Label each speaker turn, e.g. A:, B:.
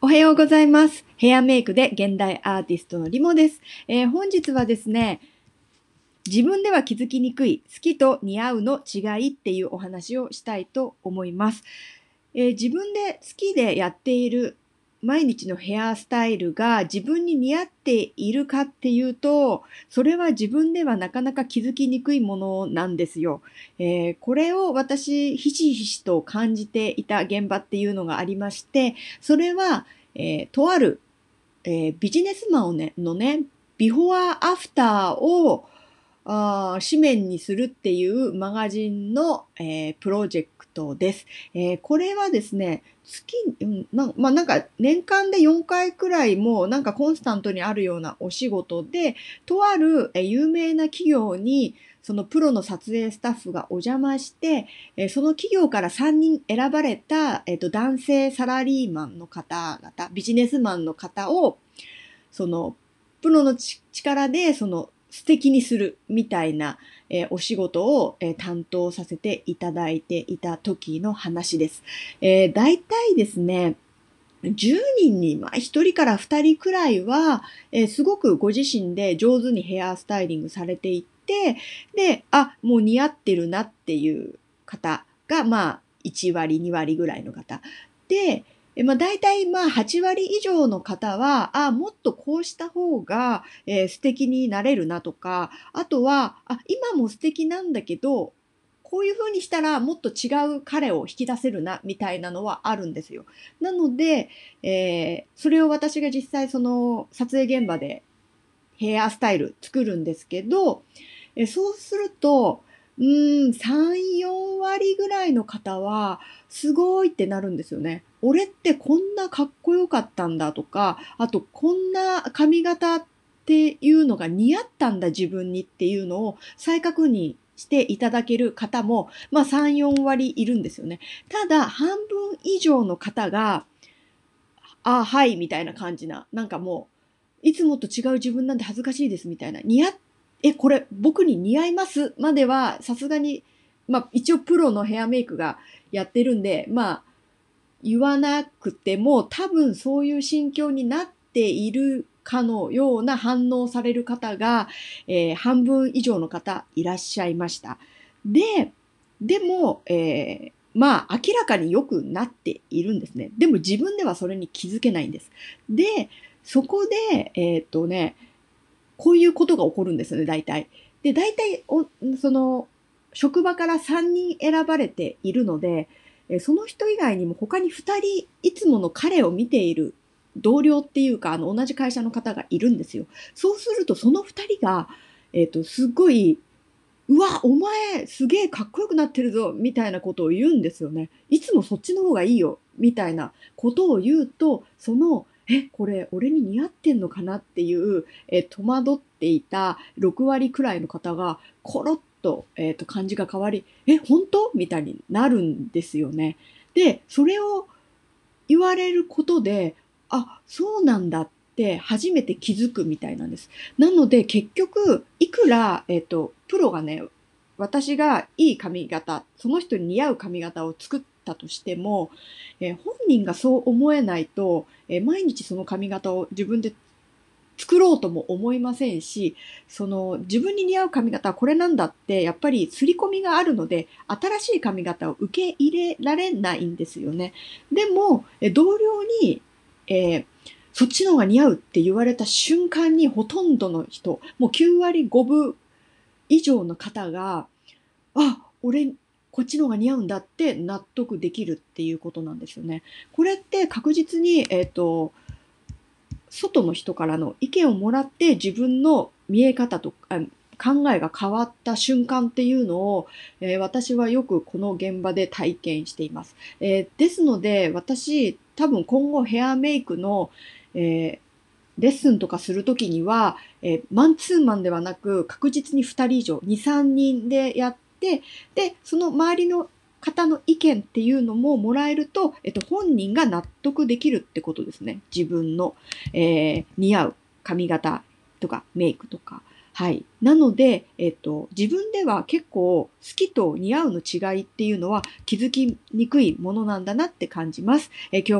A: おはようございます。ヘアメイクで現代アーティストのリモです。えー本日はですね、自分では気づきにくい好きと似合うの違いっていうお話をしたいと思います。えー自分で好きでやっている毎日のヘアスタイルが自分に似合っているかっていうと、それは自分ではなかなか気づきにくいものなんですよ。えーこれを私、ひしひしと感じていた現場っていうのがありまして、それは、えーとある、えービジネスマンをね、のね、ビフォーアフターをあ紙面にするっていうマガジンの、えープロジェクトです。えーこれはですね、月、うんなまあ、なんか年間で4回くらいもなんかコンスタントにあるようなお仕事で、とある、え有名な企業にそのプロの撮影スタッフがお邪魔して、えその企業から3人選ばれた、えーと男性サラリーマンの方々、ビジネスマンの方を、そのプロの力でその素敵にするみたいな、えーお仕事を、えー担当させていただいていた時の話です。えー、大体ですね、10人に、まあ、1人から2人くらいは、えーすごくご自身で上手にヘアスタイリングされていて、で、あ、もう似合ってるなっていう方が、まあ、1割、2割ぐらいの方。で、えまあ、大体まあ8割以上の方は、あ、もっとこうした方が、えー素敵になれるなとか、あとは、あ、今も素敵なんだけど、こういう風にしたらもっと違う彼を引き出せるな、みたいなのはあるんですよ。なので、えーそれを私が実際その撮影現場でヘアスタイル作るんですけど、えそうすると、うーん、3、4割ぐらいの方は、すごいってなるんですよね。俺ってこんなかっこよかったんだとか、あとこんな髪型っていうのが似合ったんだ自分にっていうのを再確認していただける方も、まあ3、4割いるんですよね。ただ半分以上の方が、あ、はい、みたいな感じな。なんかもう、いつもと違う自分なんて恥ずかしいですみたいな。似合っ、え、これ僕に似合います？まではさすがに、まあ一応プロのヘアメイクがやってるんで、まあ言わなくても多分そういう心境になっているかのような反応される方が、えー半分以上の方いらっしゃいました。で、でも、えーまあ明らかに良くなっているんですね。でも自分ではそれに気づけないんです。で、そこで、えーっとね、こういうことが起こるんですよね、大体。で、大体、おその、職場から3人選ばれているので、その人以外にも他に2人いつもの彼を見ている同僚っていうかあの同じ会社の方がいるんですよ。そうするとその2人が、えっとすっごいうわお前すげえかっこよくなってるぞみたいなことを言うんですよね。いつもそっちの方がいいよみたいなことを言うとそのえこれ俺に似合ってんのかなっていう、え戸惑っていた6割くらいの方がコロッと,、えー、と感じが変わりえ本当？みたいになるんですよね。でそれを言われることであそうなんだって初めて気づくみたいなんです。なので結局いくら、えっとプロがね私がいい髪型その人に似合う髪型を作ってたとしても、えー本人がそう思えないと、えー毎日その髪型を自分で作ろうとも思いませんしその自分に似合う髪型はこれなんだってやっぱり刷り込みがあるので新しい髪型を受け入れられないんですよね。でもえ同僚に、えーそっちの方が似合うって言われた瞬間にほとんどの人もう9割5分以上の方があ俺こっちの方が似合うんだって納得できるっていうことなんですよね。これって確実に、えっ、と外の人からの意見をもらって自分の見え方とか考えが変わった瞬間っていうのを、えー私はよくこの現場で体験しています。えーですので私多分今後ヘアメイクの、えレッスンとかするときには、えーマンツーマンではなく確実に2人以上2、3人でやってでその周りの方の意見っていうのももらえると、えっと、本人が納得できるってことですね。自分の、えー似合う髪型とかメイクとか。はい。なので、えっと、自分では結構好きと似合うの違いっていうのは気づきにくいものなんだなって感じます。えー今日